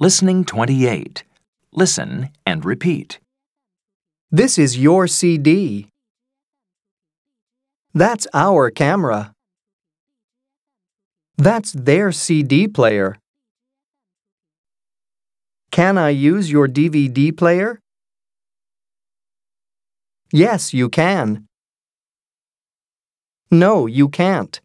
Listening 28. Listen and repeat. This is your CD. That's our camera. That's their CD player. Can I use your DVD player? Yes, you can. No, you can't.